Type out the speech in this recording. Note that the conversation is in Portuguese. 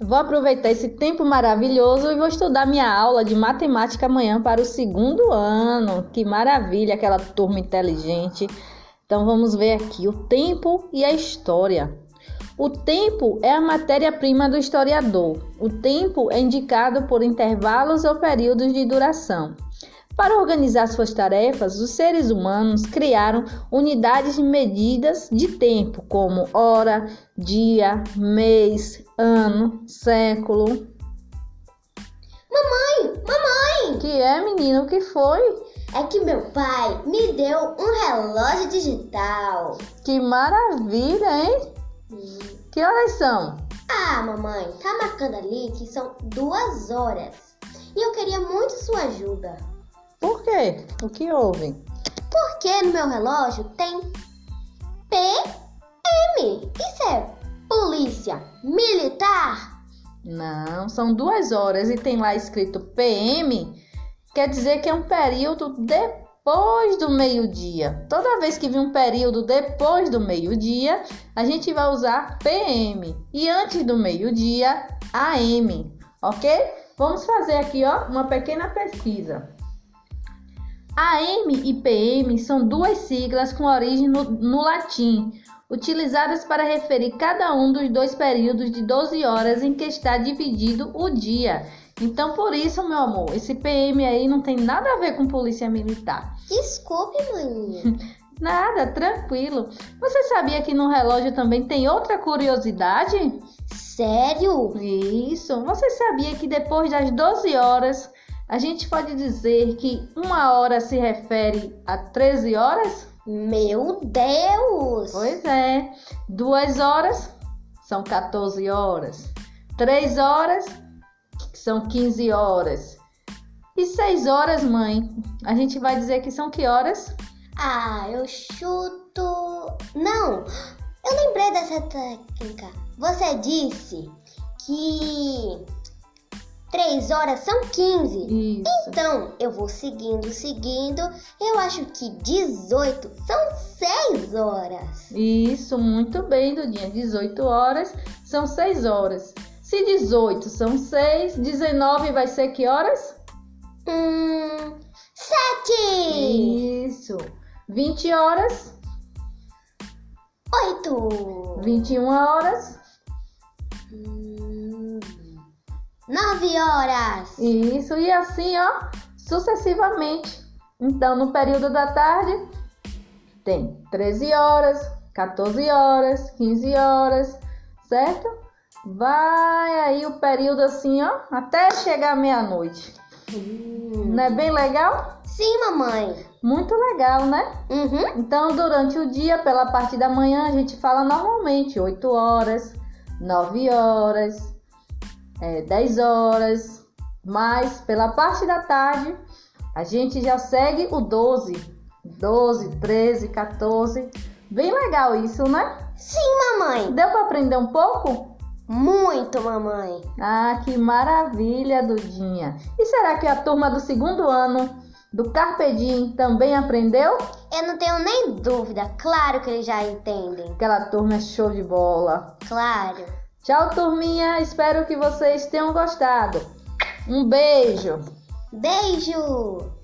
Vou aproveitar esse tempo maravilhoso e vou estudar minha aula de matemática amanhã para o segundo ano. Que maravilha, aquela turma inteligente. Então vamos ver aqui o tempo e a história. O tempo é a matéria-prima do historiador. O tempo é indicado por intervalos ou períodos de duração. Para organizar suas tarefas, os seres humanos criaram unidades de medidas de tempo, como hora, dia, mês, ano, século. Mamãe, mamãe! Que é, menino? O que foi? É que meu pai me deu um relógio digital. Que maravilha, hein? Hum. Que horas são? Ah, mamãe, tá marcando ali que são duas horas. E eu queria muito sua ajuda. Por quê? O que houve? Porque no meu relógio tem PM. Isso é polícia militar? Não, são duas horas e tem lá escrito PM. Quer dizer que é um período depois do meio-dia. Toda vez que vir um período depois do meio-dia, a gente vai usar PM. E antes do meio-dia, AM. Ok? Vamos fazer aqui ó, uma pequena pesquisa. AM e PM são duas siglas com origem no, no, latim, utilizadas para referir cada um dos dois períodos de 12 horas em que está dividido o dia. Então, por isso, meu amor, esse PM aí não tem nada a ver com polícia militar. Desculpe, maninha. Nada, tranquilo. Você sabia que no relógio também tem outra curiosidade? Sério? Isso. Você sabia que depois das 12 horas a gente pode dizer que uma hora se refere a 13 horas? Meu Deus! Pois é. Duas horas são 14 horas. Três horas são 15 horas. E seis horas, mãe? A gente vai dizer que são que horas? Ah, eu chuto. Não! Eu lembrei dessa técnica. Você disse que Três horas são 15. Isso. Então, eu vou seguindo, seguindo. Eu acho que 18 são 6 horas. Isso, muito bem, Dudinha. 18 horas são 6 horas. Se 18 são 6, 19 vai ser que horas? Hum, 7. Isso. 20 horas? 8. 21 horas? Nove horas. Isso, e assim, ó, sucessivamente. Então, no período da tarde, tem 13 horas, 14 horas, 15 horas, certo? Vai aí o período assim, ó, até chegar meia-noite. Hum. Não é bem legal? Sim, mamãe. Muito legal, né? Uhum. Então, durante o dia, pela parte da manhã, a gente fala normalmente 8 horas, 9 horas, é, 10 horas, mas pela parte da tarde a gente já segue o 12, 12, 13, 14. Bem legal isso, né? Sim, mamãe. Deu para aprender um pouco? Muito, mamãe. Ah, que maravilha, Dudinha. E será que a turma do segundo ano do Carpedim também aprendeu? Eu não tenho nem dúvida. Claro que eles já entendem. Aquela turma é show de bola. Claro. Tchau, turminha. Espero que vocês tenham gostado. Um beijo. Beijo.